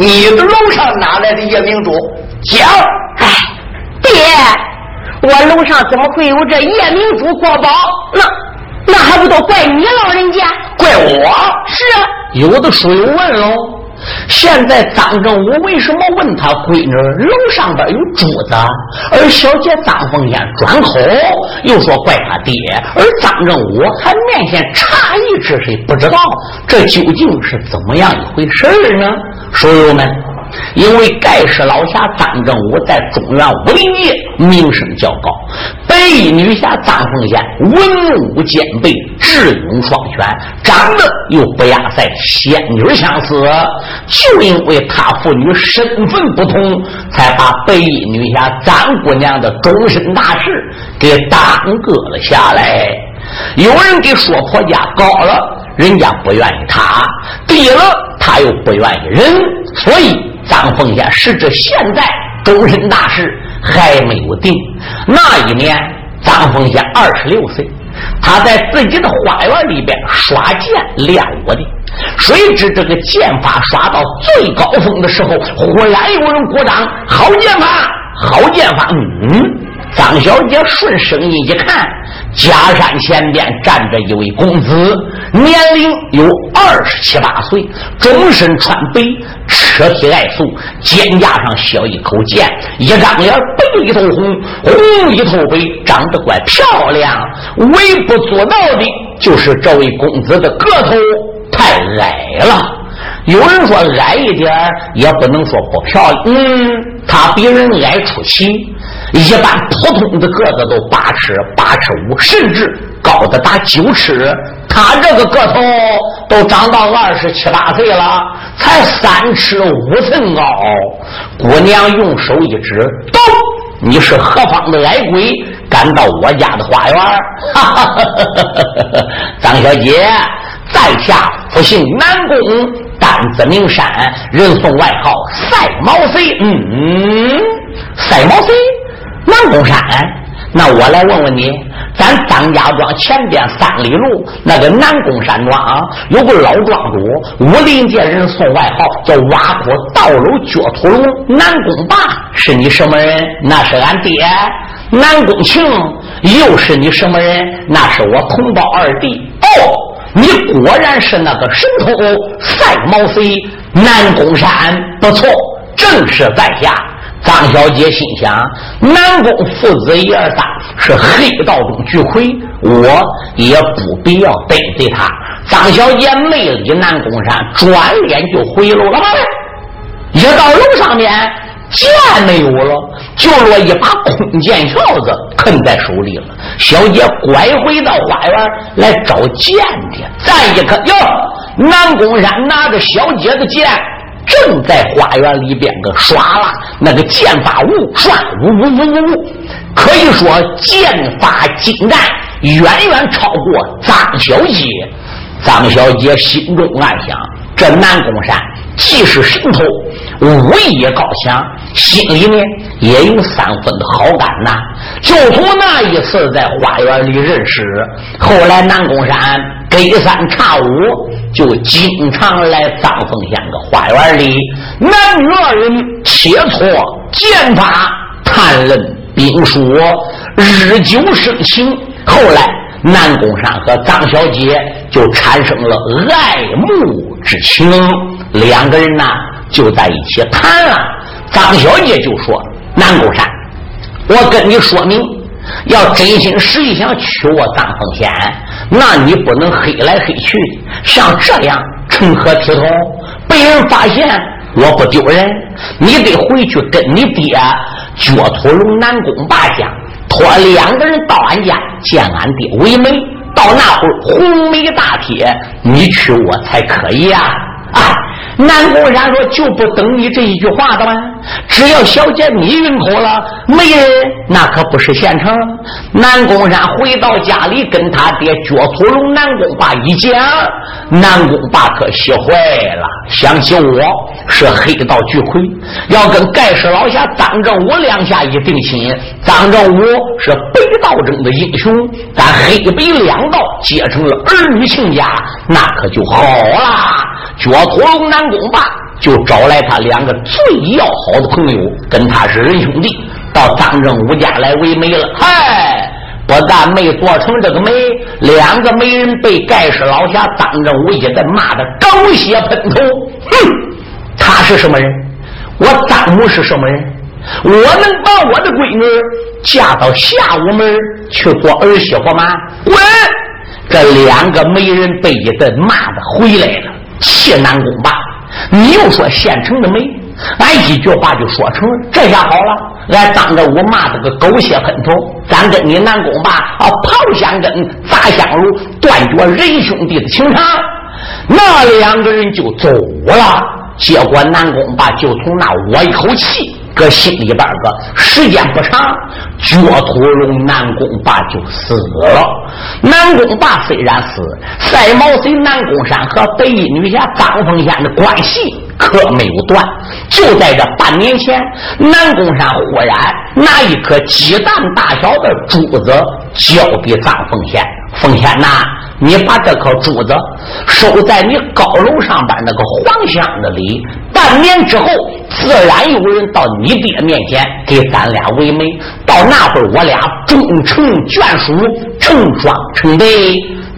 你的楼上哪来的夜明珠？讲。哎，爹，我楼上怎么会有这夜明珠国宝？那那还不都怪你老人家？怪我？是啊，有的书友问喽。现在张正武为什么问他闺女楼上边有珠子，而小姐张凤仙转口又说怪他爹，而张正武还面现诧异之色，不知道这究竟是怎么样一回事呢？书友们。因为盖世老侠张正武在中原武林界名声较高，白衣女侠张凤仙文武兼备，智勇双全，长得又不亚赛仙女相似。就因为她父女身份不同，才把白衣女侠张姑娘的终身大事给耽搁了下来。有人给说婆家高了，人家不愿意他；低了，他又不愿意人，所以。张凤仙时至现在，终身大事还没有定。那一年，张凤仙二十六岁，他在自己的花园里边耍剑练武的。谁知这个剑法耍到最高峰的时候，忽然有人鼓掌：“好剑法，好剑法！”嗯。张小姐顺声音一看，假山前边站着一位公子，年龄有二十七八岁，终身穿白，车体爱素，肩胛上削一口剑，一张脸白里透红，红里透白，长得怪漂亮。微不足道的就是这位公子的个头太矮了。有人说矮一点也不能说不漂亮。嗯，他比人矮出奇。一般普通的个子都八尺、八尺五，甚至高的达九尺。他这个个头都长到二十七八岁了，才三尺五寸高。姑娘用手一指：“走，你是何方的矮鬼，敢到我家的花园？”哈哈哈哈哈！张小姐，在下不姓南宫，单子名山，人送外号赛毛贼。嗯，赛毛贼。南宫山，那我来问问你，咱张家庄前边三里路那个南宫山庄啊有个老庄主，武林界人送外号叫挖苦道楼脚土龙。南宫霸是你什么人？那是俺爹。南宫庆又是你什么人？那是我同胞二弟。哦，你果然是那个神偷赛毛贼南宫山，不错，正是在下。张小姐心想：南宫父子一二三是黑道中巨魁，我也不必要得罪他。张小姐没理南宫山，转脸就回楼了。一到楼上面，剑没有了，就落一把空剑鞘子啃在手里了。小姐拐回到花园来找剑去，再一看，哟，南宫山拿着小姐的剑。正在花园里边个耍了，那个剑法无转，呜呜呜呜呜，可以说剑法精湛，远远超过张小姐。张小姐心中暗想：这南宫山既是神偷，武艺也高强，心里面也有三分的好感呐。就从那一次在花园里认识，后来南宫山隔三差五就经常来张凤仙的花园里，男女二人切磋剑法，谈论兵书，日久生情。后来。南宫山和张小姐就产生了爱慕之情，两个人呢就在一起谈了。张小姐就说：“南宫山，我跟你说明，要真心实意想娶我张凤仙，那你不能黑来黑去，像这样成何体统？被人发现我不丢人，你得回去跟你爹脚土龙南宫霸讲。”托两个人到俺家见俺爹为媒，到那会儿红梅大帖，你娶我才可以呀。啊，南宫山说：“就不等你这一句话的吗？只要小姐你晕头了，没人，那可不是现成。”南宫山回到家里，跟他爹脚土龙南宫霸一讲，南宫霸可喜坏了，想起我是黑道巨魁，要跟盖世老侠张正武两下一定亲。张正武是北道中的英雄，咱黑北两道结成了儿女亲家，那可就好了。脚土龙南宫霸就找来他两个最要好的朋友，跟他是仁兄弟，到张正武家来为媒了。嗨，不但没做成这个媒，两个媒人被盖世老侠张正武一顿骂的狗血喷头。哼，他是什么人？我张母是什么人？我能把我的闺女嫁到下屋门去做儿媳妇吗？滚！这两个媒人被一顿骂的回来了。气南宫吧，你又说现成的媒，俺一句话就说成了。这下好了，俺当着我骂这个狗血喷头，咱跟你南宫吧啊刨香根砸香炉，断绝仁兄弟的情长。那两个人就走了，结果南宫吧就从那窝一口气。搁心里边个时间不长，脚土龙南宫霸就死了。南宫霸虽然死，赛毛贼南宫山和北一女侠张凤仙的关系可没有断。就在这半年前，南宫山忽然拿一颗鸡蛋大小的珠子交给张凤仙，凤仙呐。你把这颗珠子收在你高楼上边那个黄箱子里，半年之后，自然有人到你爹面前给咱俩为媒。到那会儿，我俩终成眷属，成双成对。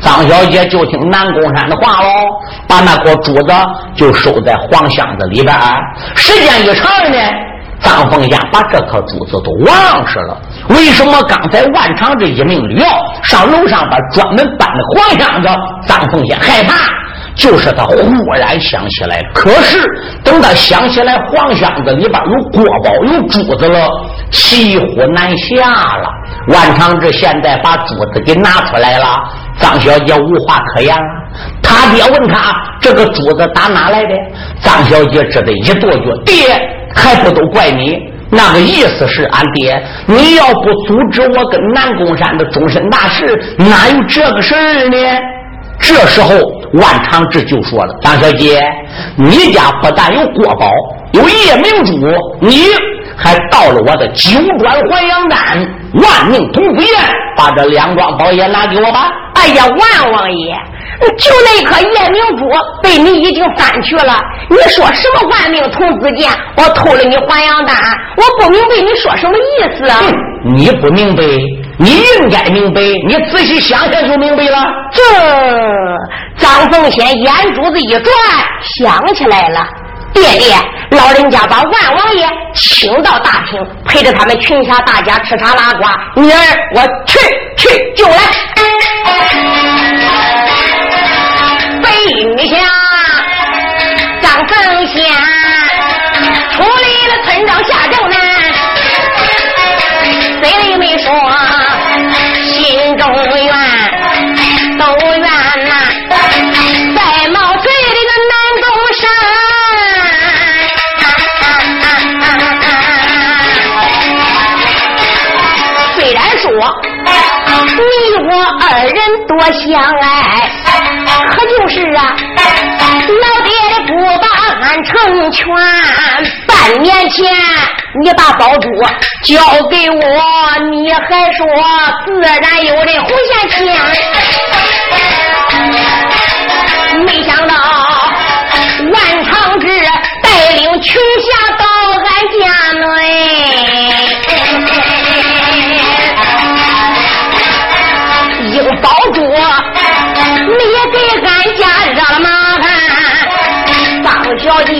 张小姐就听南宫山的话喽，把那颗珠子就收在黄箱子里边。时间一长呢。张凤仙把这颗珠子都忘失了。为什么刚才万长这一名旅上楼上边专门搬的黄箱子？张凤仙害怕，就是他忽然想起来。可是等他想起来黄箱子里边有国宝有珠子了，骑虎难下了。万长志现在把珠子给拿出来了，张小姐无话可言了。他爹问他这个珠子打哪来的？张小姐只得一跺脚，爹。还不都怪你？那个意思是，俺爹，你要不阻止我跟南宫山的终身大事，哪有这个事儿呢？这时候，万长志就说了：“张小姐，你家不但有国宝，有夜明珠，你还盗了我的九转还阳丹、万命同福宴，把这两桩宝也拿给我吧。”哎呀，万王爷。就那颗夜明珠被你已经翻去了，你说什么万命童子剑？我偷了你还阳丹，我不明白你说什么意思啊？你不明白，你应该明白，你仔细想想就明白了。这张凤仙眼珠子一转，想起来了，爹爹，老人家把万王爷请到大厅，陪着他们群侠大家吃茶拉呱。女儿，我去去就来。女侠张凤仙人多相爱。可就是啊，老爹的不把俺成全。半年前你把宝珠交给我，你还说自然有人胡下钱。没想到万长志带领群侠到俺家内，小姐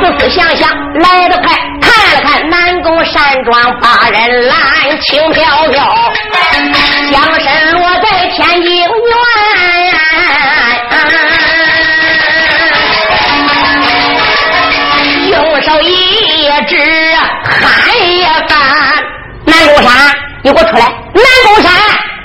思思想想来得快，看了看南宫山庄八人拦，轻飘飘，将身落在天津院，用手一指，喊呀翻，南宫山，你给我出来！南宫山，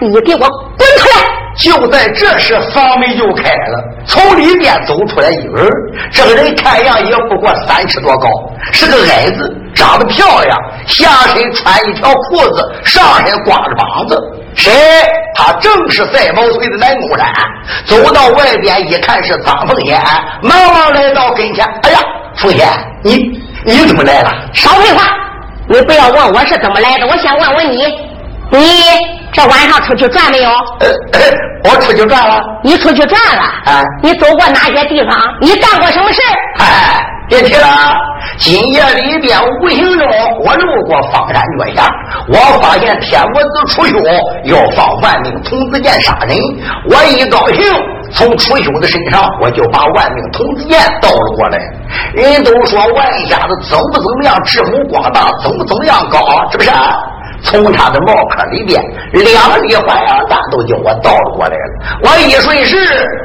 你给我滚出来！就在这时，房门就开了。从里面走出来一个人，这个人看样也不过三尺多高，是个矮子，长得漂亮，下身穿一条裤子，上身光着膀子。谁？他正是赛毛腿的南宫山。走到外边一看是张凤仙，忙忙来到跟前。哎呀，凤仙，你你怎么来了？少废话，你不要问我是怎么来的，我先问问你，你。这晚上出去转没有？呃，我出去转了。你出去转了？啊，你走过哪些地方？你干过什么事哎，别提了。今夜里边无形中，我路过方山脚下，我发现天国子楚修要放万命童子剑杀人。我一高兴，从楚修的身上，我就把万命童子剑倒了过来。人都说万家子怎么怎么样，智谋广大，怎么怎么样高，是不是？从他的帽壳里边，两粒还阳丹都叫我倒过来了。我一顺势，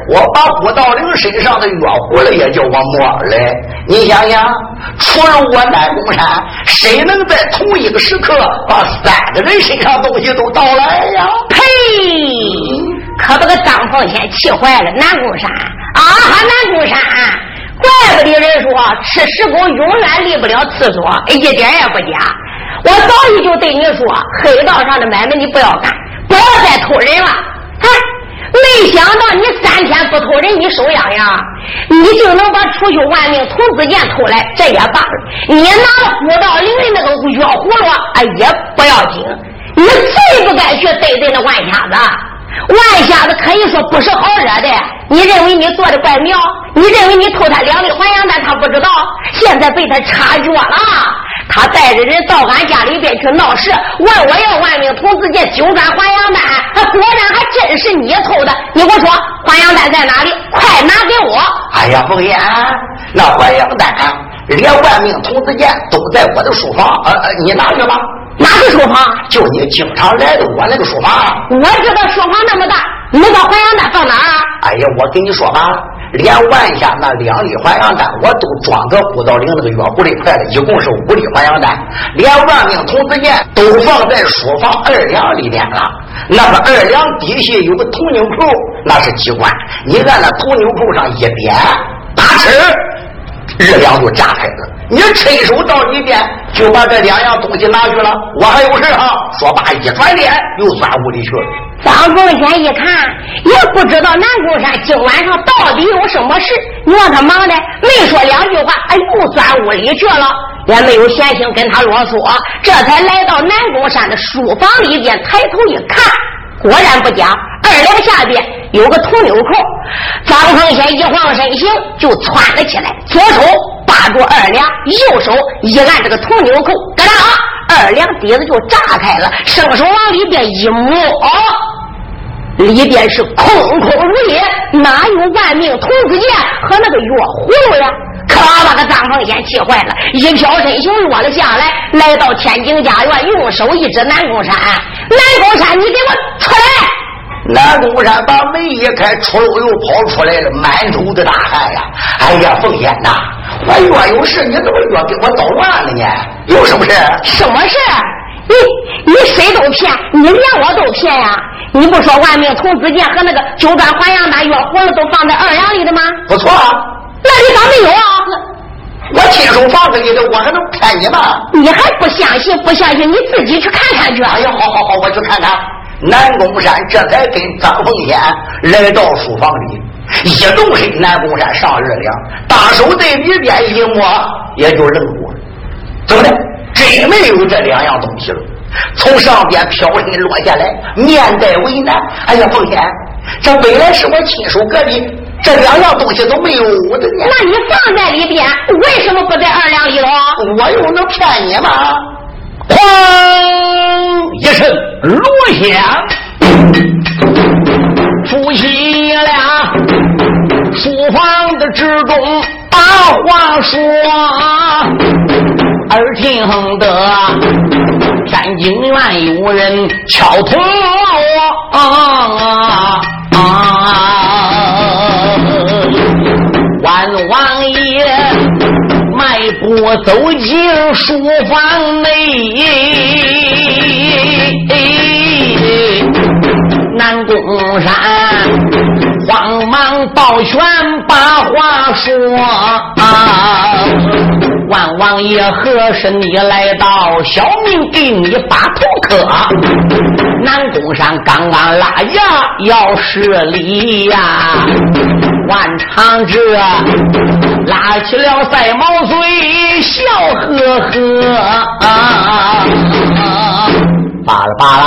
我把古道陵身上的药壶了也叫我摸来。你想想，除了我南宫山，谁能在同一个时刻把三个人身上东西都倒来呀？呸！可把个张凤仙气坏了。南宫山啊，南宫山，怪不得人说吃石狗永远离不了厕所，一点也不假。我早已就对你说，黑道上的买卖你不要干，不要再偷人了。哎，没想到你三天不偷人，你手痒痒，你就能把出去万命童子剑偷来，这也罢了。你拿了古道陵的那个药葫芦，哎，也不要紧。你最不该去得罪那万瞎子，万瞎子可以说不是好惹的。你认为你做的怪妙？你认为你偷他两粒还阳丹，他不知道？现在被他察觉了。他带着人到俺家里边去闹事，问我要万命童子剑九转还阳丹，他果然还真是你偷的。你给我说还阳丹在哪里？快拿给我！哎呀，凤仙，那还阳丹连万命童子剑都在我的书房，呃呃，你拿去吧。哪个书房？就你经常来的我那个书房。我知道书房那么大，你把还阳丹放哪儿？哎呀，我跟你说吧。连万下那两粒还阳丹，我都装个古道陵那个药壶里块了，一共是五粒还阳丹。连万命童子剑都放在书房二两里面了。那个二两底下有个铜纽扣，那是机关。你按那铜纽扣上一点，打哧，二两就炸开了。你伸手到里边，就把这两样东西拿去了。我还有事啊！说罢，一转脸又钻屋里去了。张凤仙一看，也不知道南宫山今晚上到底有什么事。你让他忙的，没说两句话，哎，又钻屋里去了，也没有闲心跟他啰嗦。这才来到南宫山的书房里边，抬头一看，果然不假，二梁下边有个铜纽扣。张凤仙一晃身形就窜了起来，左手扒住二梁，右手一按这个铜纽扣，咯哒，二梁底子就炸开了，伸手往里边一摸。里边是空空如也，哪有万命童子剑和那个药葫芦呀？可把个张凤仙气坏了，一飘身形落了下来，来到天津家园，用手一指南宫山：“南宫山，你给我出来！”南宫山把门一开，出溜又跑出来了，满头的大汗呀！哎呀，凤仙呐，我越有事，你怎么越给我捣乱了呢？有什么事？什么事？你你谁都骗，你连我都骗呀！你不说万命童子剑和那个九转还阳丹药葫芦都放在二阳里的吗？不错，啊那里咋没有啊？我亲手放给你的，我还能骗你吗？你还不相信？不相信你自己去看看去。哎呀，好好好，我去看看。南宫山这才跟张凤仙来到书房里，一动身，南宫山上二两，大手在里边一摸，也就愣住了。怎么的？真没有这两样东西了。从上边飘身落下来，面带为难。哎呀，凤仙，这本来是我亲手割的，这两样东西都没有我的。那你放在里边，为什么不在二两里头？我又能骗你吗？哐一声锣响，夫妻俩书房的之中把话说，耳听得。天津院有人敲铜锣，啊万王爷我走进书房内，南宫山慌忙抱拳把话说啊！万王爷，何时你来到？小命给你把头磕。南宫山刚刚拉牙要施礼呀，万长志拉起了赛毛嘴，笑呵呵啊！罢了罢了，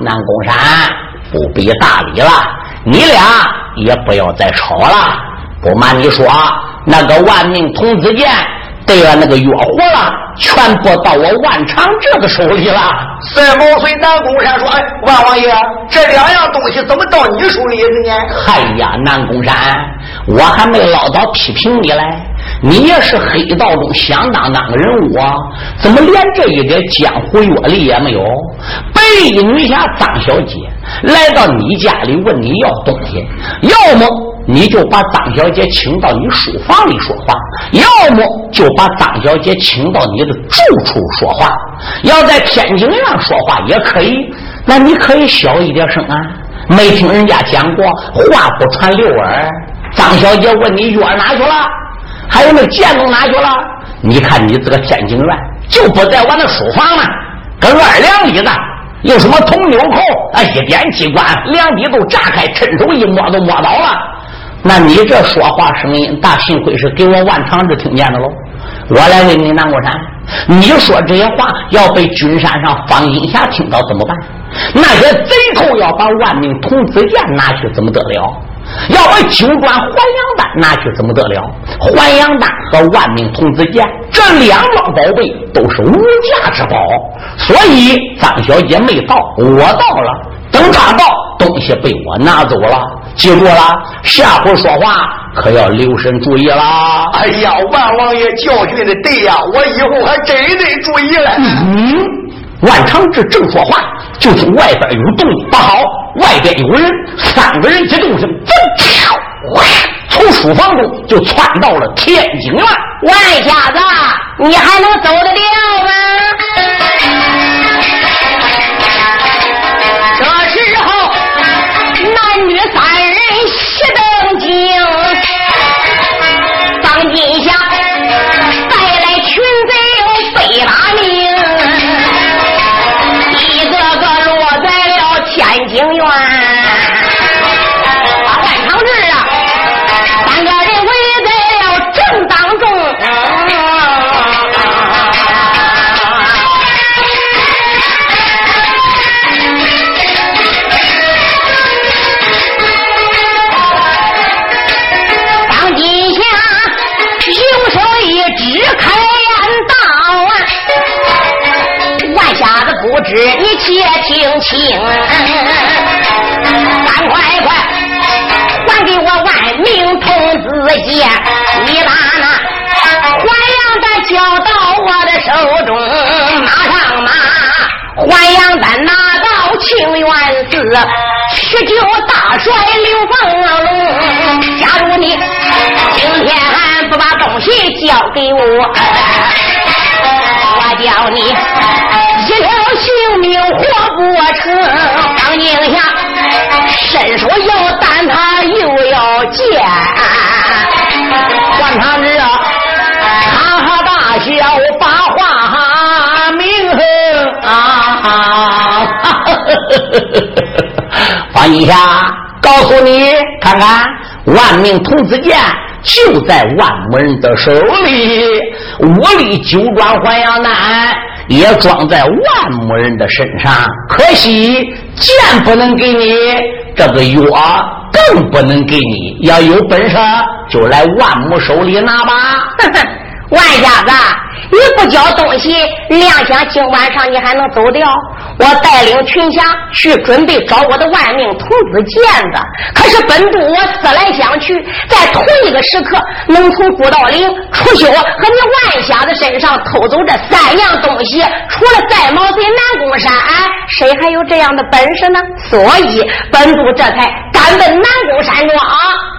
南宫山不必大礼了，你俩也不要再吵了。不瞒你说，那个万命童子剑。对了，那个药活了，全部到我万长这个手里了。三毛随南宫山说：“哎，万王爷，这两样东西怎么到你手里了呢？”嗨呀，南宫山，我还没唠叨批评你嘞。你也是黑道中响当当的人物啊，怎么连这一点江湖阅历也没有？白衣女侠张小姐来到你家里问你要东西，要么。你就把张小姐请到你书房里说话，要么就把张小姐请到你的住处说话。要在天津院说话也可以，那你可以小一点声啊。没听人家讲过话不传六耳。张小姐问你药哪去了？还有那剑都哪去了？你看你这个天津院就不在我那书房了，跟二两里子有什么铜纽扣啊？一点机关，两笔都炸开，伸手一摸都摸到了。那你这说话声音大，幸亏是给我万长志听见的喽。我来问你，南国山，你说这些话要被君山上方金霞听到怎么办？那些贼头要把万命童子剑拿去怎么得了？要把九转还阳丹拿去怎么得了？还阳丹和万命童子剑这两桩宝贝都是无价之宝，所以张小姐没到，我到了。等他到，东西被我拿走了。记住了，下回说话可要留神注意啦！哎呀，万王爷教训的对呀，我以后还真得注意了。嗯，万长志正说话，就听外边有动静，不好，外边有人，三个人一动身，哇，从书房中就窜到了天井院。外家子，你还能走得了吗？也听清，赶快快还给我万命童子剑！你把那还阳丹交到我的手中，马上马还阳丹拿到清源寺，去救大帅刘凤龙。假如你今天不把东西交给我，我叫你一条性命活不成，张静霞伸手要担他又要见，关长志哈哈大笑把话明啊！放一下，告诉你看看，万命童子剑就在万某人的手里，我力九转还阳丹。也装在万木人的身上，可惜剑不能给你，这个药更不能给你。要有本事，就来万木手里拿吧。万家子，你不交东西，亮想今晚上你还能走掉？我带领群侠去准备找我的万命童子剑子。可是本都我思来想去，在同一个时刻能从古道岭、楚修和你万瞎子身上偷走这三样东西，除了在毛贼南宫山，谁还有这样的本事呢？所以本都这才赶奔南宫山庄。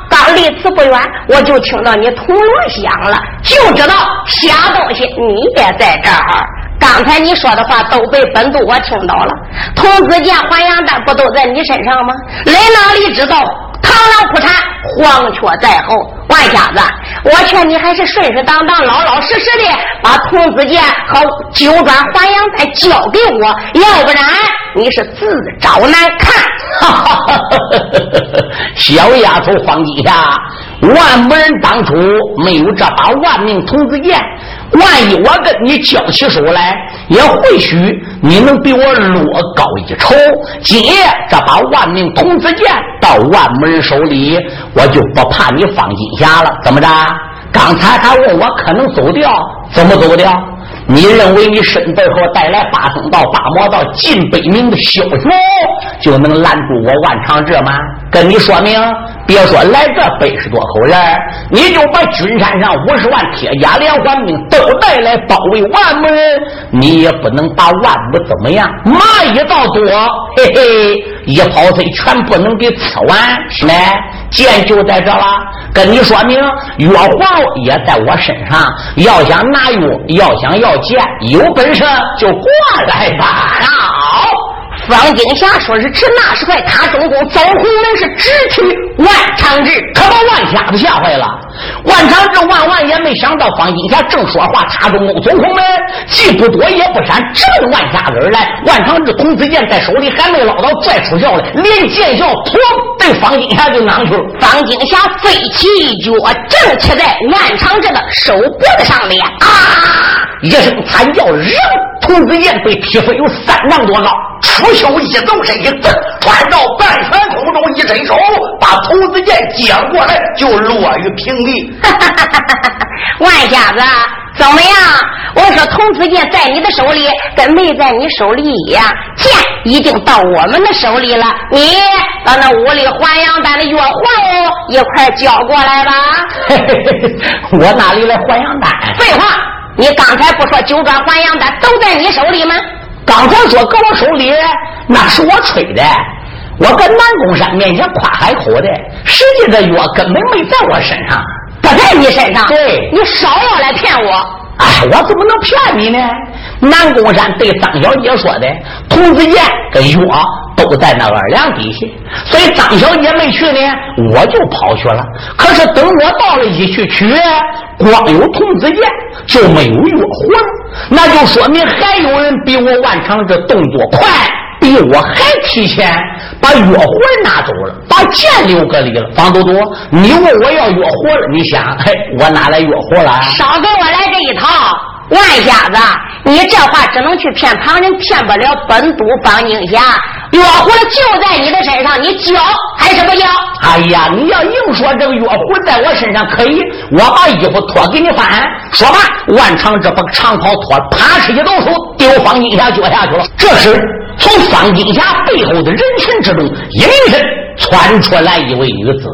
刚离此不远，我就听到你铜锣响了，就知道瞎东西你也在这儿。刚才你说的话都被本督我听到了，童子剑、还阳丹不都在你身上吗？来哪里知道螳螂捕蝉，黄雀在后。万瞎子，我劝你还是顺顺当当、老老实实的把童子剑和九转还阳再交给我，要不然你是自找难看。小丫头方金霞，万不人当初没有这把万命童子剑。万一我跟你交起手来，也或许你能比我落高一筹。今夜这把万命童子剑到万门手里，我就不怕你放金霞了。怎么着？刚才还问我可能走掉，怎么走掉？你认为你身背后带来八僧道、八魔道、近百名的枭雄，就能拦住我万长志吗？跟你说明，别说来这百十多口人，你就把军山上五十万铁甲连环兵都带来包围万门，你也不能把万武怎么样。蚂蚁到多，嘿嘿，一跑腿全不能给吃完。来，剑就在这了，跟你说明，月皇也在我身上。要想拿药，要想要剑，有本事就过来吧。好。方金霞说是吃那时快他中宫走红门是直取万长志，可把万瞎子吓坏了。万长志万万也没想到方金霞正说话，他中宫走红门，既不躲也不闪，直奔万瞎子而来。万长志童子剑在手里还没捞到，拽出鞘来，连剑鞘突对方金霞就攮去了。方金霞飞起一脚，正切在万长志的手脖子上面，啊！一声惨叫，人童子剑被劈飞有三丈多高。出鞘一纵身，一蹬，穿到半悬空中，一伸手把童子剑接过来，就落于平地。万瞎子，怎么样？我说童子剑在你的手里，跟没在你手里一样。剑已经到我们的手里了，你把那屋里还阳丹的药黄一块交过来吧。我哪里来还阳丹？废话，你刚才不说九转还阳丹都在你手里吗？刚才说搁我手里，那是我吹的。我跟南宫山面前夸海口的，实际这药根本没在我身上，不在你身上。对，你少要来骗我。哎，我怎么能骗你呢？南宫山对张小姐说的，童子剑跟药都在那二两底下，所以张小姐没去呢，我就跑去了。可是等我到了一去取，光有童子剑，就没有药魂，那就说明还有人比我万长这动作快，比我还提前把药魂拿走了，把剑留给你了。方多多，你问我要药魂了，你想，嘿，我哪来药魂了？少给我来这一套。万瞎子，你这话只能去骗旁人，骗不了本都方金霞。药壶就在你的身上，你交还是不交？哎呀，你要硬说这个药壶在我身上可以，我把衣服脱给你翻。说吧，万长这把长袍脱，啪哧一抖手，丢方金霞脚下去了。这时，从方金霞背后的人群之中，隐身窜出来一位女子。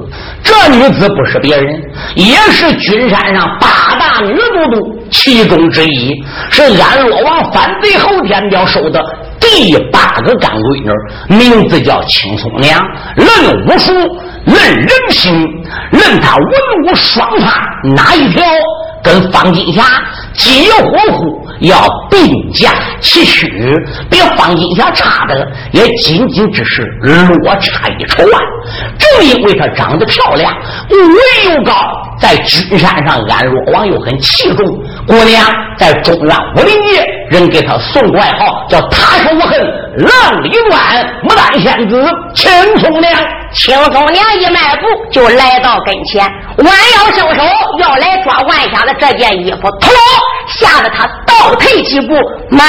这女子不是别人，也是君山上八大女都督。其中之一是安乐王反贼后天彪收的第八个干闺女，名字叫青松娘。论武术，论人心，论她文武双全，哪一条跟方金霞几乎乎要并驾齐驱？比方金霞差的也仅仅只是落差一筹啊！正因为她长得漂亮，武艺又高。在君山上，安若王又很器重姑娘，在中浪武林界，人给他送外号叫“踏手无痕浪里乱牡丹仙子青松娘”。青松娘一迈步就来到跟前，弯腰伸手要来抓万霞的这件衣服，突吓得他倒退几步，慢。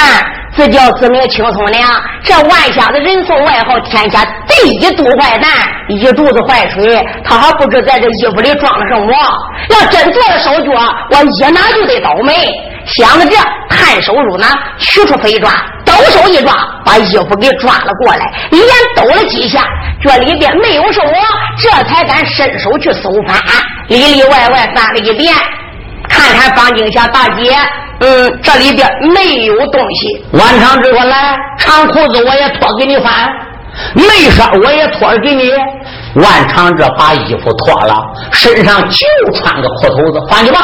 自叫自命青松娘，这万瞎子人送外号天下第一毒坏蛋，一肚子坏水，他还不知在这衣服里装了什么。要真做了手脚，我一拿就得倒霉。想着这，探手入囊，取出飞抓，抖手一抓，把衣服给抓了过来，连抖了几下，这里边没有什么，这才敢伸手去搜翻，里里外外翻了一遍，看看方静霞大姐。嗯，这里边没有东西。万长志说：“来，长裤子我也脱给你翻，内衫我也脱给你。”万长志把衣服脱了，身上就穿个裤头子，换去吧。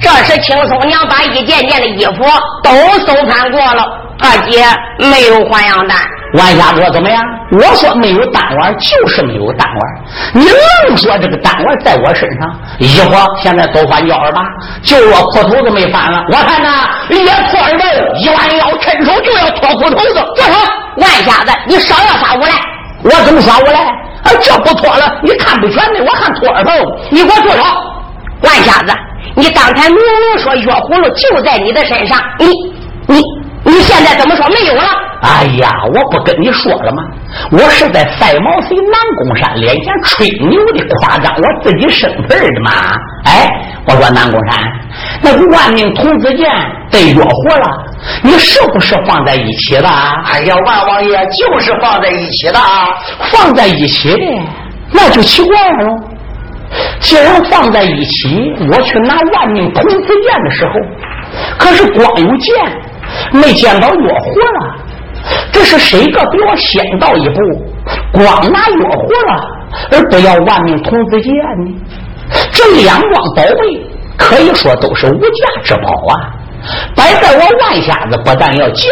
这时青松娘把一件件的衣服都搜翻过了，二姐没有还阳丹。万家哥怎么样？我说没有单丸，就是没有单丸。你愣说这个单丸在我身上，一会儿现在都翻叫二八，就我裤头子没翻了。我看呐，也破耳朵，一弯腰伸手就要脱裤头子。住手！万瞎子，你少要耍无赖！我怎么耍无赖？啊，这不脱了，你看不全的，我看脱二头。你给我住手！万瞎子，你刚才明明说月葫芦就在你的身上，你你你现在怎么说没有了？哎呀，我不跟你说了吗？我是在赛毛遂南宫山脸前吹牛的，夸张我自己身份的嘛。哎，我说南宫山，那个万命童子剑被约活了，你是不是放在一起的？哎呀，万王爷就是放在一起的，放在一起的，那就奇怪了。既然放在一起，我去拿万命童子剑的时候，可是光有剑，没见到约活了。这是谁个比我先到一步？光拿药活了，而不要万命童子剑呢？这两桩宝贝可以说都是无价之宝啊！摆在我万瞎子不但要剑，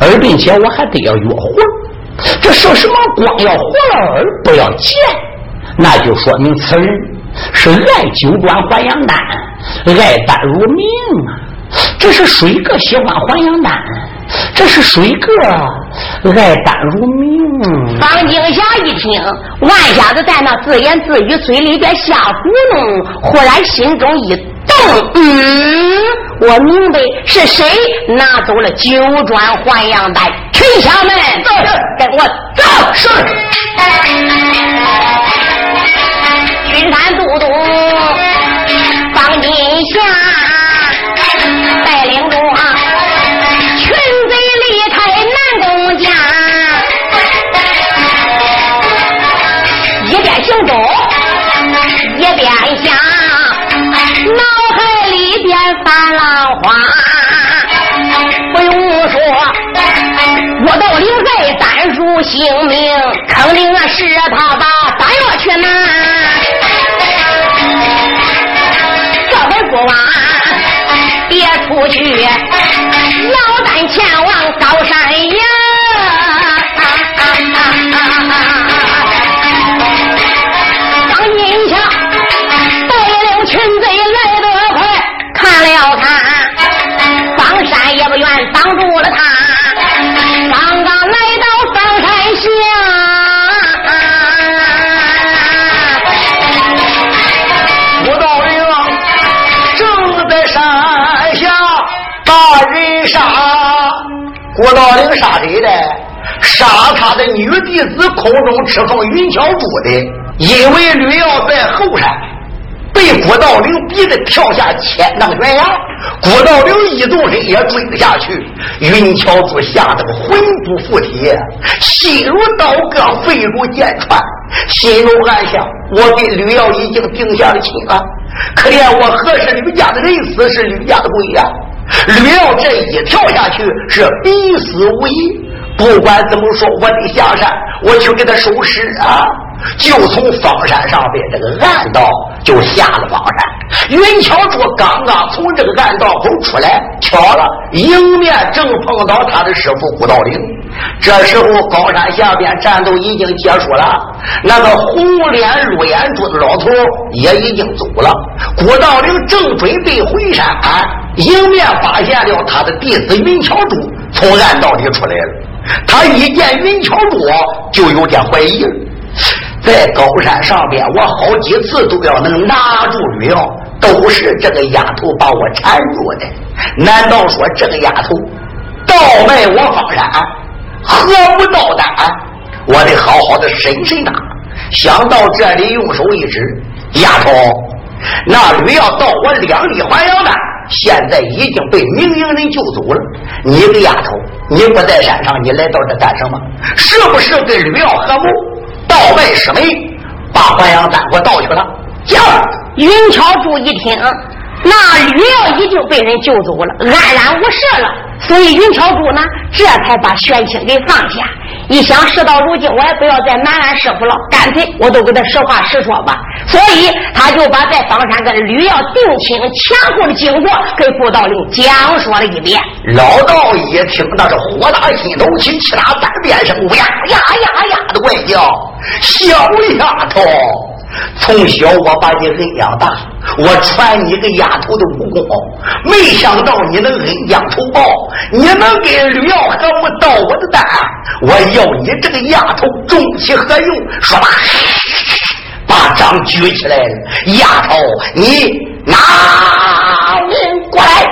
而并且我还得要药活。这说什么光要活了而不要剑？那就说明此人是爱酒庄还阳丹，爱丹如命啊！这是谁个喜欢还阳丹？这是谁个爱丹如命。方静霞一听，万瞎子在那自言自语，嘴里边瞎咕哝，忽然心中一动，嗯，我明白是谁拿走了九转还阳丹。群侠们，跟我走。是。巡山都督性命，肯定啊是他把丹药去拿。这回说完，别出去，老胆前郭道陵杀谁的？杀他的女弟子空中赤凤云巧珠的。因为吕耀在后山被郭道陵逼得跳下千丈悬崖，郭道陵一动身也追了下去。云巧珠吓得魂不附体，心如刀割，肺如剑穿，心中暗想：我跟吕耀已经定下了亲了，可怜我何时你们家的人死是吕家的鬼呀？吕耀这一跳下去是必死无疑。不管怎么说，我得下山，我去给他收尸啊！就从方山上边这个暗道就下了方山。云巧柱刚刚从这个暗道口出来，巧了，迎面正碰到他的师傅古道陵。这时候高山下边战斗已经结束了，那个红脸绿眼珠的老头也已经走了。古道陵正准备回山。迎面发现了他的弟子云桥珠从暗道里出来了，他一见云桥珠就有点怀疑了。在高山上边，我好几次都要能拿住吕耀，都是这个丫头把我缠住的。难道说这个丫头倒卖我方山，何不倒胆？我得好好的审审他。想到这里，用手一指，丫头，那吕耀到我两粒还阳丹。现在已经被明营人救走了。你个丫头，你不在山上，你来到这干什么？是不是跟吕耀合谋，倒卖师门，把还阳丹给我盗去了？叫云巧珠一听，那吕耀已经被人救走了，安然无事了。所以云巧珠呢，这才把玄清给放下。一想事到如今，我也不要再瞒俺师傅了，干脆我都跟他实话实说吧。所以他就把在方山跟吕耀定亲前后的经过给顾道陵讲说了一遍。老道一听，那是火大心头起，其他三遍声呀呀呀呀的怪叫，小丫头。从小我把你恩养大，我传你个丫头的武功，没想到你能恩将仇报，你能给吕耀和睦倒我的蛋，我要你这个丫头重其何用？说吧，把掌举起来，丫头，你拿命过来。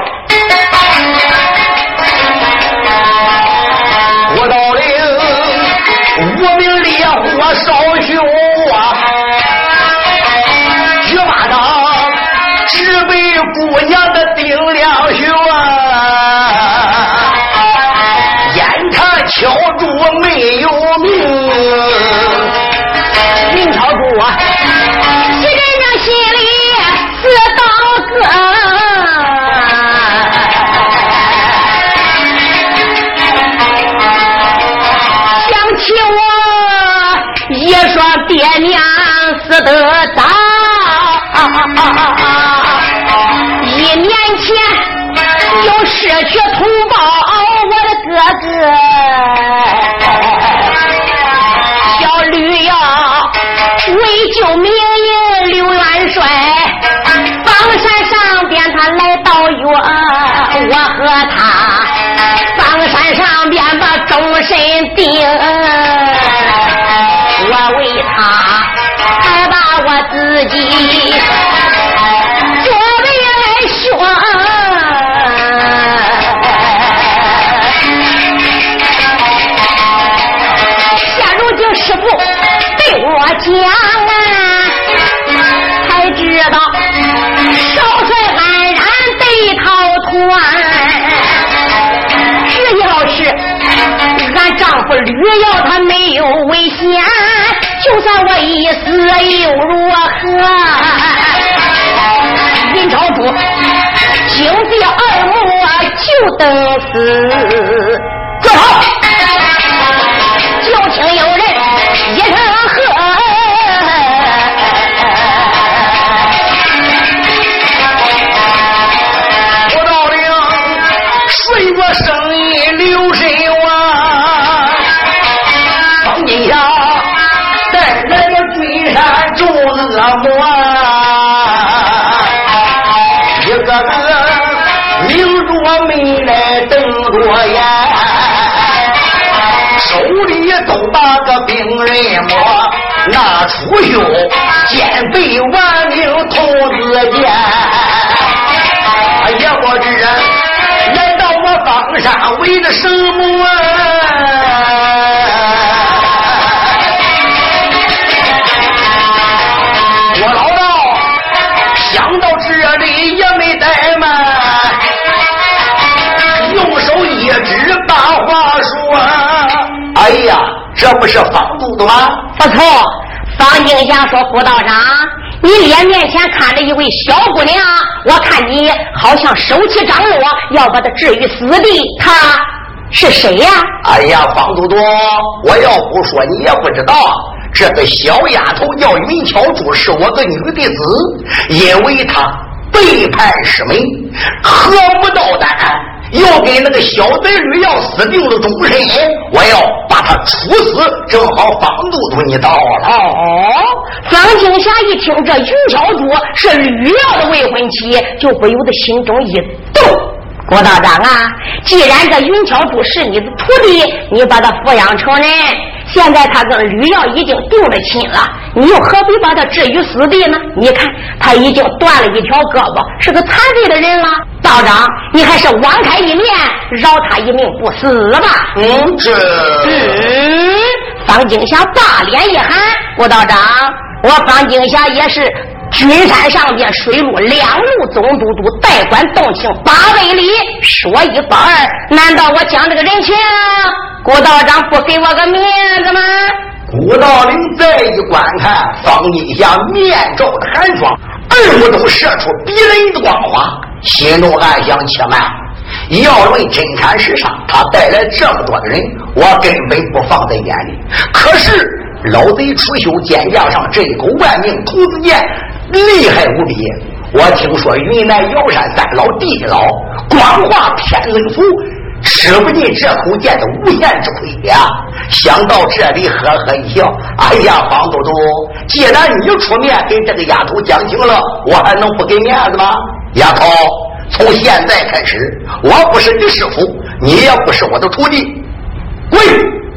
姑娘的丁亮雄啊，眼看敲住没有命，命朝主啊！几人这心里自刀割，想起我一双爹娘死得早。同胞，我吕耀他没有危险，就算我一死又如何？林朝主惊闭二目就等死，坐好，我呀，手里都把个兵刃摸，那出胸肩背挽命童子剑，也不知来到我方山为了什么？哎呀，这不是方都督吗？不错，方静霞说：“胡道长，你脸面前看着一位小姑娘，我看你好像手起掌落，要把她置于死地。她是谁呀？”哎呀，方都督，我要不说你也不知道，这个小丫头叫云巧珠，是我的女弟子，因为她背叛师妹，合不到丹。要给那个小贼吕要死定了终身，我要把他处死。正好方都督你到了。哦，方静霞一听这云巧珠是吕耀的未婚妻，就不由得心中一动。郭道长啊，既然这云巧珠是你的徒弟，你把他抚养成人，现在他跟吕耀已经定了亲了，你又何必把他置于死地呢？你看他已经断了一条胳膊，是个残废的人了。道长，你还是网开一面，饶他一命不死吧。嗯，这……嗯，方景霞大脸一喊：“郭道长，我方景霞也是。”君山上边水陆两路总督督代管动情八百里，说一不二，难道我讲这个人情，郭道长不给我个面子吗？郭道陵再一观看方金霞面罩的寒霜，耳目中射出逼人的光华，心中暗想：且慢，要论真砍实杀，他带来这么多的人，我根本不放在眼里。可是老贼楚修肩架上这一口万命童子剑厉害无比。我听说云南瑶山三老地老光化天人符，吃不尽这口剑的无限之亏呀！想到这里，呵呵一笑。哎呀，方都督，既然你出面给这个丫头讲情了，我还能不给面子吗？丫头。从现在开始，我不是你师傅，你也不是我的徒弟。滚！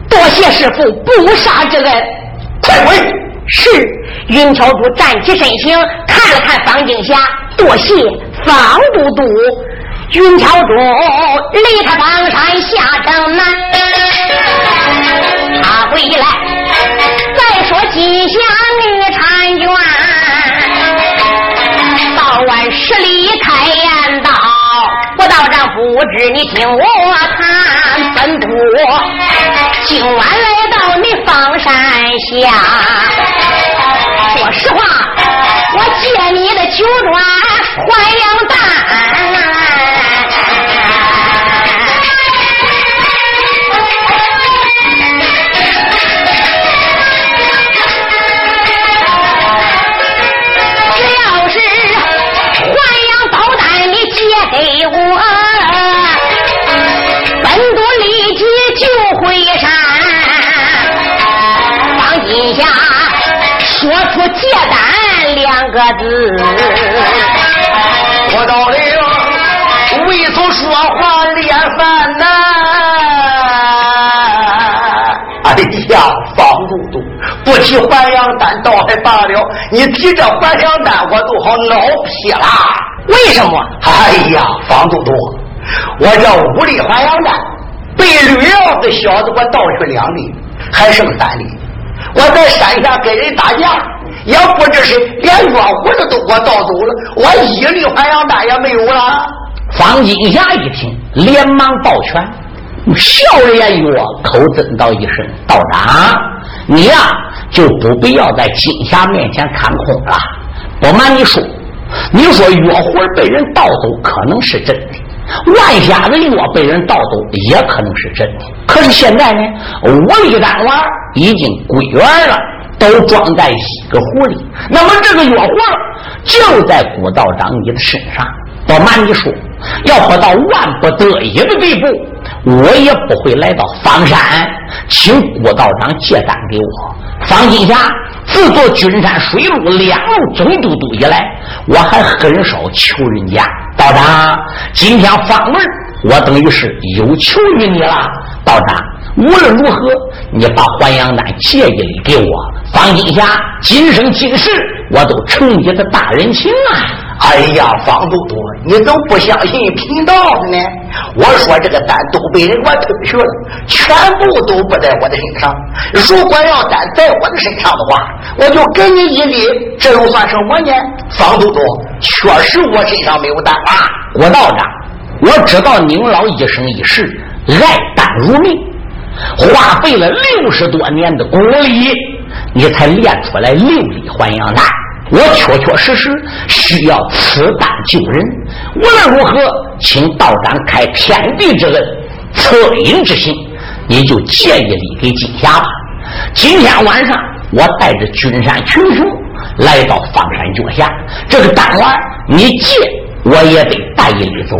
多谢师傅不杀之恩。快滚！是。云桥主站起身形，看了看方静霞，多谢方都督。云桥主离开房山下城南，他回来再说金霞女婵娟，早晚十里开言道。我道长不知你听我谈，本部今晚来到你方山下，说实话，我借你的酒砖还两大。个字，我到了，为从说话连饭呐！哎呀，方都督，不提还阳丹倒还罢了，你提这还阳丹，我都好恼皮了。为什么？哎呀，方都督，我这五粒还阳丹被吕耀这小子给我倒去两粒，还剩三粒。我在山下跟人打架。也不知是连药壶子都给我盗走了，我一粒还阳丹也没有了。方金霞一听，连忙抱拳，笑脸一我，口尊道一声：“道长，你呀就不必要在金霞面前看空了。不瞒你说，你说药壶被人盗走可能是真的，万家的药被人盗走也可能是真的。可是现在呢，五粒丹丸已经归元了。”都装在一个壶里，那么这个药壶就在古道长你的身上。不瞒你说，要不到万不得已的地步，我也不会来到方山，请古道长借单给我。方金霞自做君山水陆两路总督督以来，我还很少求人家。道长，今天方文，我等于是有求于你了。道长，无论如何，你把还阳丹借一粒给我。方金霞，今生今世我都承你的大人情啊！哎呀，方都督，你怎么不相信贫道的呢？我说这个丹都被人给我偷去了，全部都不在我的身上。如果要丹在我的身上的话，我就给你一粒，这又算什么呢？方都督，确实我身上没有丹啊！郭道长，我知道您老一生一世爱丹如命，花费了六十多年的功力。你才练出来六粒还阳丹，我确确实实需要此丹救人。无论如何，请道长开天地之恩、恻隐之心，你就借一粒给金霞吧。今天晚上我带着君山群雄来到方山脚下，这个丹丸你借我也得带一粒走，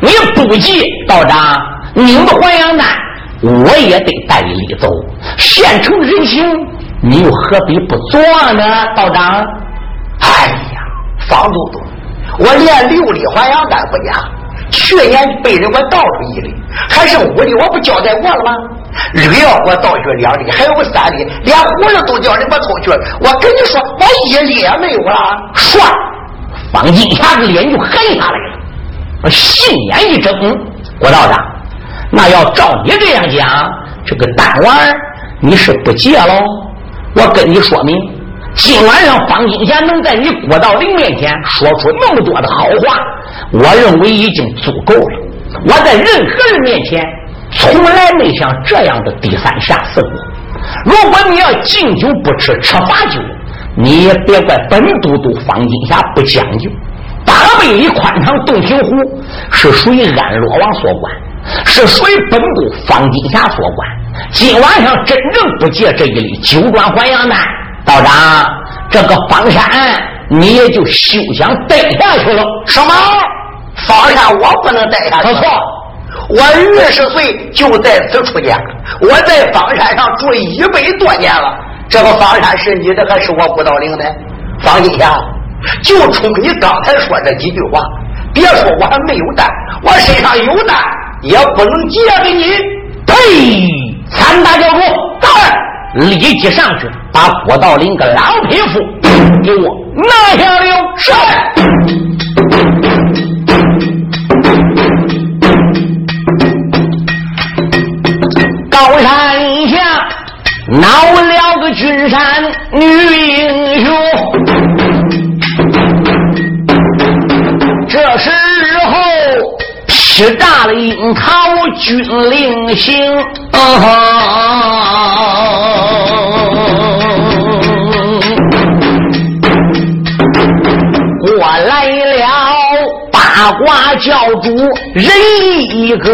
你不借，道长你的还阳丹我也得带一粒走，现成人情。你又何必不做呢，道长？哎呀，方都督，我连六粒还阳丹不假，去年被人我倒出一粒，还剩五粒，我不交代过了吗？绿药我倒去两粒，还有三粒，连胡子都叫人我偷去了。我跟你说，我一粒也没有了。说，方金霞的脸就黑下来了，我心眼一睁，郭道长，那要照你这样讲，这个丹丸你是不借喽？我跟你说明，今晚上方金霞能在你郭道林面前说出那么多的好话，我认为已经足够了。我在任何人面前从来没像这样的低三下四过。如果你要敬酒不吃吃罚酒，你也别怪本都督方金霞不讲究。八百里宽敞洞庭湖是属于安乐王所管，是属于本部方金霞所管。今晚上真正不借这一粒九转还阳丹，道长，这个方山你也就休想待下去了。什么？方山我不能待下去？没错，我二十岁就在此出家，我在方山上住了一百多年了。这个方山是你的还是我古道陵的？方金霞，就冲你刚才说这几句话，别说我还没有蛋，我身上有蛋也不能借给你。呸！三大教主，到立即上去把郭道林个老匹夫给我拿下了。是。高山下闹了个君山女英雄，劈炸了樱桃军令行，过来了八卦教主人一个。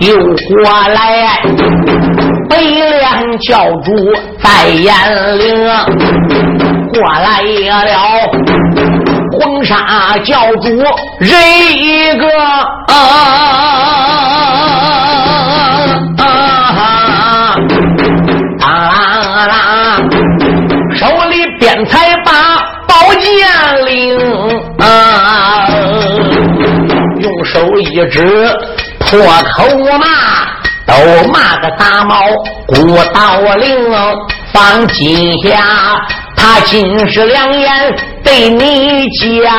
又过来，北凉教主在眼领，过来了黄沙教主人一个，啊啊啊啊！手里边才把宝剑领，啊，用手一指。破口骂，都骂个大毛古道灵，放金下，他今是良言对你讲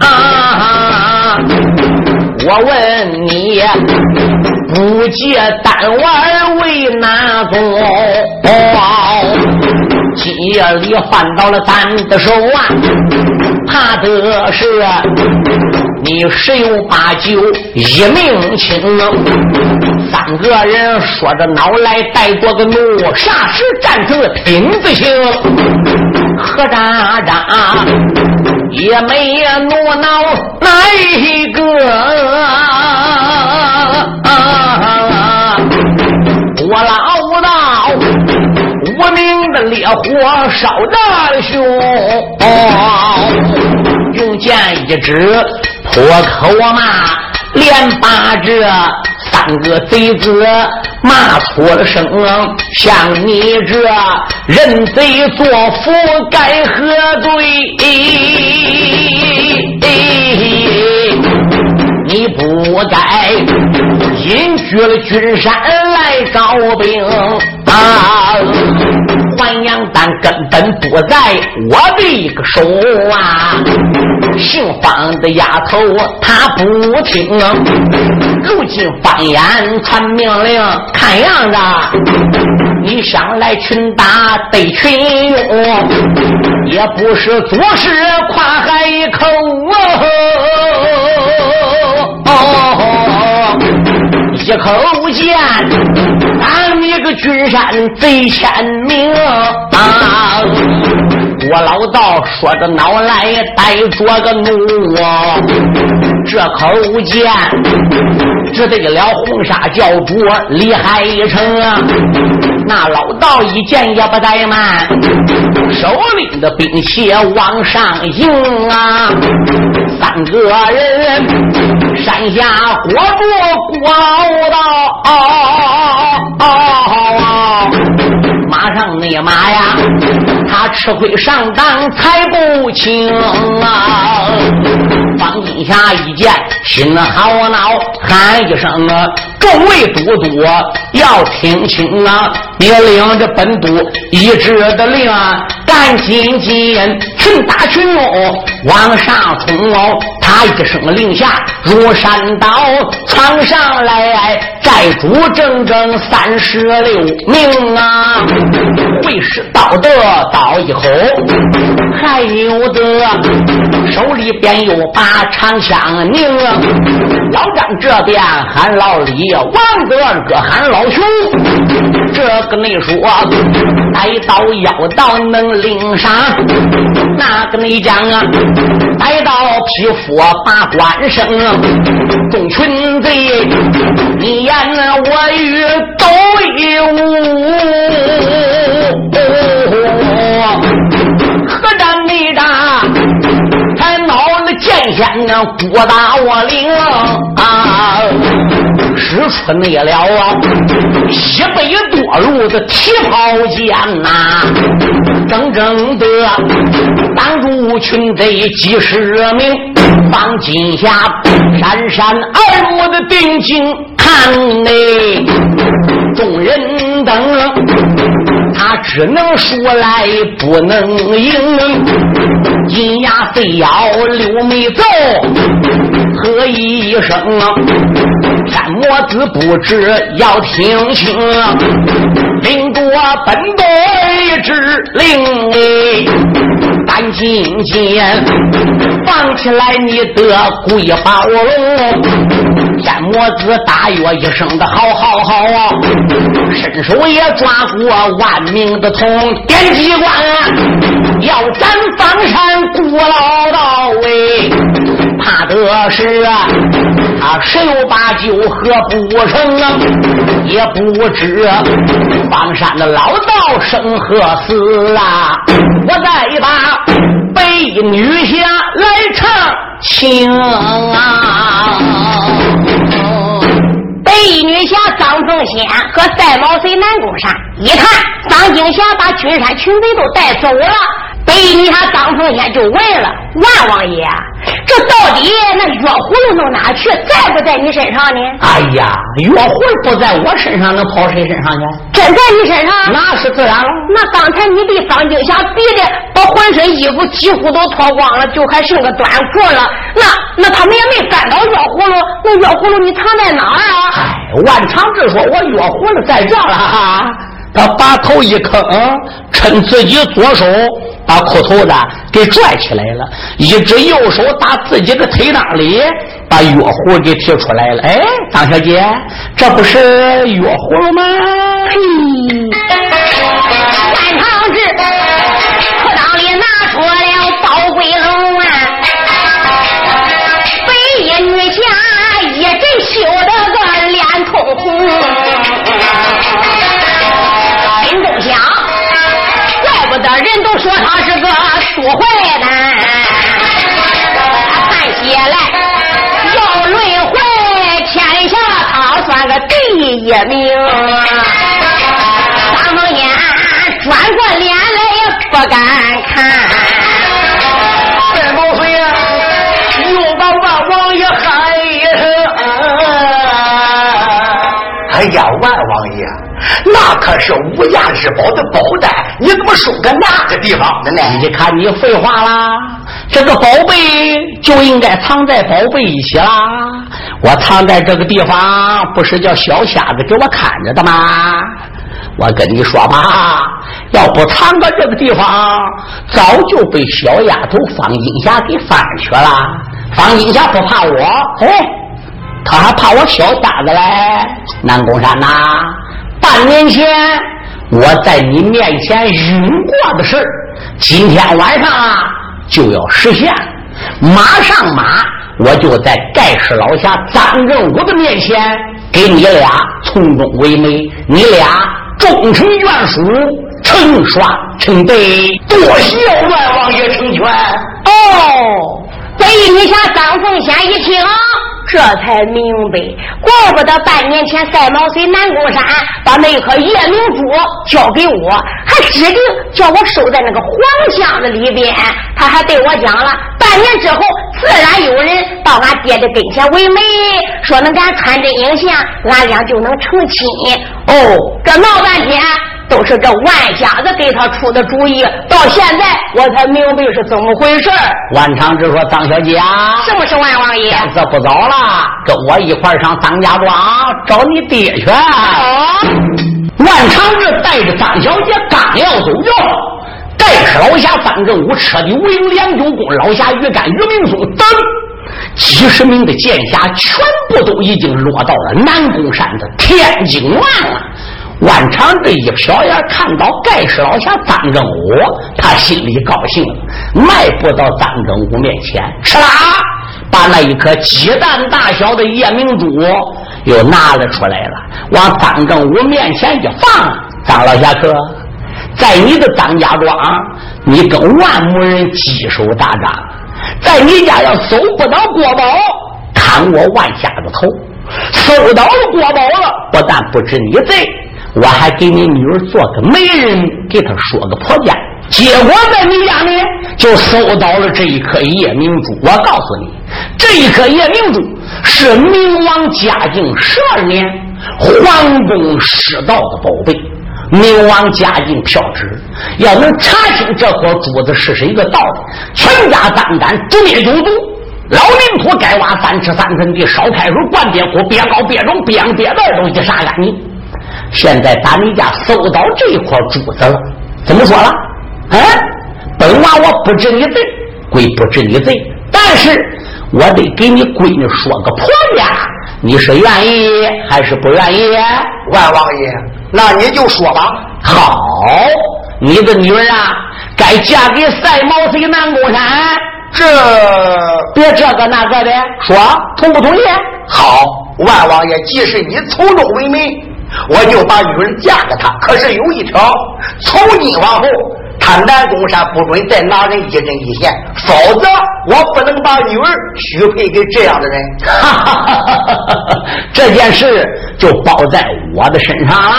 啊！我问你，不借单丸为哪宗？今夜里换到了咱的手啊，怕的是。你十有八九一命轻，三个人说着恼来带着个怒，霎时战成了挺字形，何渣渣也没怒恼哪一个？我老道无名的烈火烧的凶，用剑一指。破口骂，连把这个贼子骂错了声。像你这认贼作父，该何罪？你不该隐居了君山来招兵啊！还阳丹根本不在我的一个手啊！姓方的丫头她不听，如今方言传命令，看样子你想来群打得群用，也不是做事夸海口哦，一口剑。俺你个君山贼千名啊！我老道说着恼来，带着个怒，这口剑只得了红纱教主李海成啊！那老道一见也不怠慢，手里的兵器往上迎啊！三个人山下活捉郭老道，马上那马呀，他吃亏上当才不轻啊！方金霞一见，心好恼，喊一声啊！众位都督要听清啊！别领着本督一致的令啊，赶紧紧群打群哦，往上冲哦！他一声令下，如山倒，闯上来，寨主整整三十六名啊！为师道德倒一口，还有的手里边有把长枪拧。老张这边喊老李，王德哥喊老熊。这个你说，带刀要刀能领上，那个你讲啊，带刀匹夫把官升，众群贼，你言我语都一无，何战没打，才恼那剑仙那孤打我领啊！使出那了啊，一百多路的提炮剑呐，整整的挡住群贼几十名，放金下闪闪而入的定睛看内，众人等。他只能输来不能赢，金牙飞咬六眉奏，喝一声，山魔子不知要听清，领着本队之令。赶紧间放起来你的鬼宝龙，天魔子大约一声的好好好啊，伸手也抓过万命的铜点机关，要斩方山古老道位，怕的是，他十有八九喝不成啊？也不知方山的老道生何死啊！我再把。北女侠来唱情啊！北女侠张凤仙和赛毛贼南宫山一看，张金霞把君山群贼都带走了。北女侠张凤仙就问了万王爷：“这到底那药葫芦弄哪去？在不在你身上呢？”哎呀，药葫芦不在我身上，能跑谁身上去？真在你身上？那是自然了。那刚才你被方金霞逼的把浑身衣服几乎都脱光了，就还剩个短裤了。那那他们也没翻到药葫芦，那药葫芦你藏在哪儿啊？哎，万长志说：“我药葫芦在这了。”哈。他把头一坑，趁自己左手把裤头子给拽起来了，一只右手打自己的腿那里，把药壶给提出来了。哎，张小姐，这不是药壶了吗？嘿，人都说他是个书坏蛋，看起来要轮回天下，他算个第一名。张凤烟转过脸来也不敢看，三毛岁又把万王爷喊一声：“哎呀，万王爷！”那可是无价之宝的宝袋，你怎么收在那个地方的呢？你看你废话啦，这个宝贝就应该藏在宝贝一起啦。我藏在这个地方，不是叫小瞎子给我看着的吗？我跟你说吧，要不藏到这个地方，早就被小丫头方金霞给翻去了。方金霞不怕我，哎，他还怕我小瞎子嘞。南宫山呐。半年前我在你面前允过的事今天晚上啊就要实现。马上马，我就在盖世老侠张正武的面前给你俩从中为媒，你俩终成眷属，成双成对。多谢万王爷成全。哦，北女侠张凤仙一听。这才明白，怪不得半年前赛毛遂南宫山把那颗夜明珠交给我，还指定叫我收在那个黄箱子里边。他还对我讲了，半年之后自然有人到俺爹的跟前为媒，说能给俺穿针引线，俺俩就能成亲。哦，这闹半天都是这万家子给他出的主意。到现在我才明白是怎么回事万长志说：“张小姐啊，什么是万王爷？天色不早了，跟我一块上张家庄找你爹去。”万长志带着张小姐刚要走哟，盖世老侠范正武彻底围营两九公老侠于干、于明松等几十名的剑侠，全部都已经落到了南宫山的天津湾了。万长志一瞟眼看到盖世老侠张正武，他心里高兴，迈步到张正武面前，哧啦，把那一颗鸡蛋大小的夜明珠又拿了出来了，往张正武面前一放。张老侠客，在你的张家庄，你跟万某人鸡手打仗，在你家要搜不到国宝，砍我万瞎子头；搜到了国宝了，不但不知你贼。我还给你女儿做个媒人，给她说个婆家。结果在你家里就搜到了这一颗夜明珠。我告诉你，这一颗夜明珠是明王嘉靖十二年皇宫失盗的宝贝。明王嘉靖票旨，要能查清这颗珠子是谁的盗的，全家胆胆诛灭九族。老领土该挖三尺三寸地，烧开水灌点火，别高别重，别别的东西杀干净。现在把你家搜到这一块珠子了，怎么说了？啊，本王我不知你罪，归不知你罪，但是我得给你闺女说个婆家，你是愿意还是不愿意？万王爷，那你就说吧。好，你的女儿啊，该嫁给赛毛贼南宫山。这别这个那个的，说同不同意？好，万王爷，即使你从中为媒。我就把女儿嫁给他，可是有一条，从今往后，他南宫山不准再拿人一针一线，否则我不能把女儿许配给这样的人。这件事就包在我的身上了。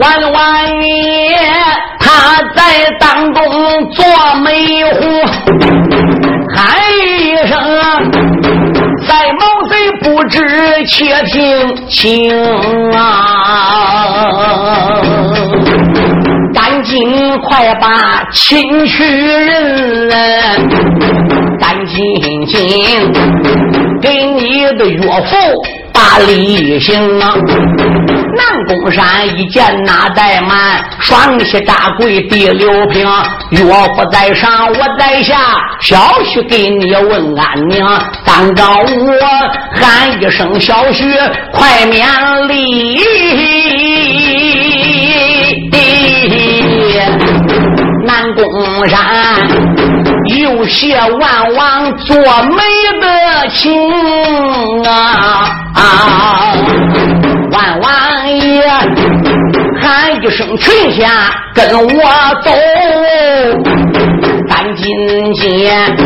万万知，且听清啊！赶紧快把亲去人，赶紧紧给你的岳父把礼行啊！南宫山一见那怠慢，双膝扎跪地六平，岳父在上，我在下，小婿给你问安宁。当着我喊一声小婿，快免礼。南宫山有谢万王做媒的情啊！万王爷喊一声群下跟我走，赶紧见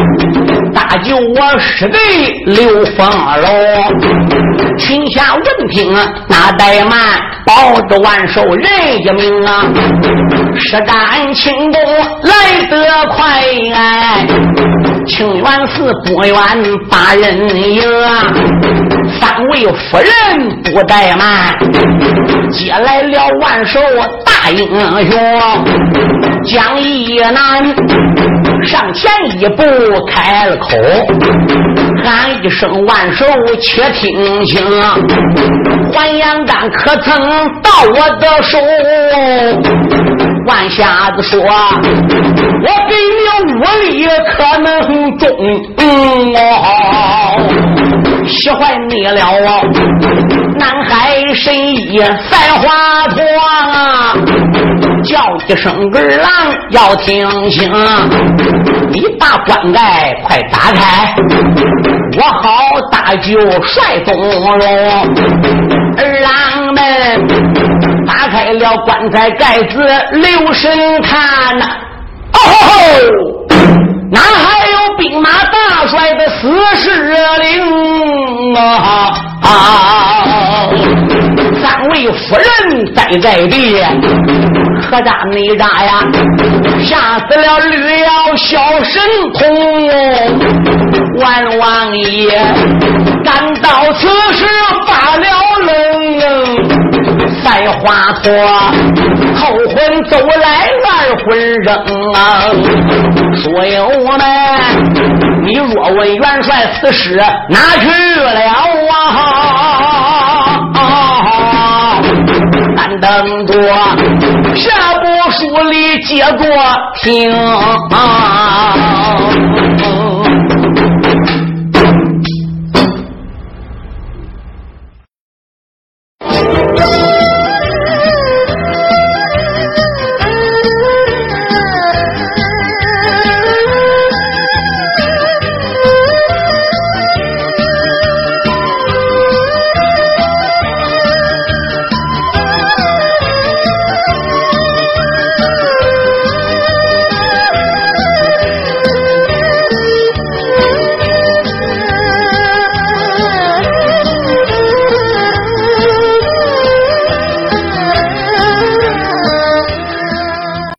大舅我师弟刘凤楼，群下闻听那怠慢保着万寿人一命啊，施展轻功来得快哎，清源寺不远把人迎啊，三位夫人不怠慢，接来了万寿大英雄江一南，上前一步开了口，喊一声万寿，且听清，还阳丹可曾到我的手？万瞎子说，我给你武力可能中哦。喜欢你了啊！南海神医赛华佗啊，叫一声儿郎要听清，你把棺盖快打开，我好大舅帅东荣。儿郎们打开了棺材盖子，留神看呐，哦吼吼。哪还有兵马大帅的死士令啊？三位夫人在在地，可咋没咋呀，杀死了吕妖小神童，万王爷赶到此时发了愣，在华佗后魂走来二魂扔啊，说友们，你若问元帅此事哪去了啊？但等着下部书里接着听啊。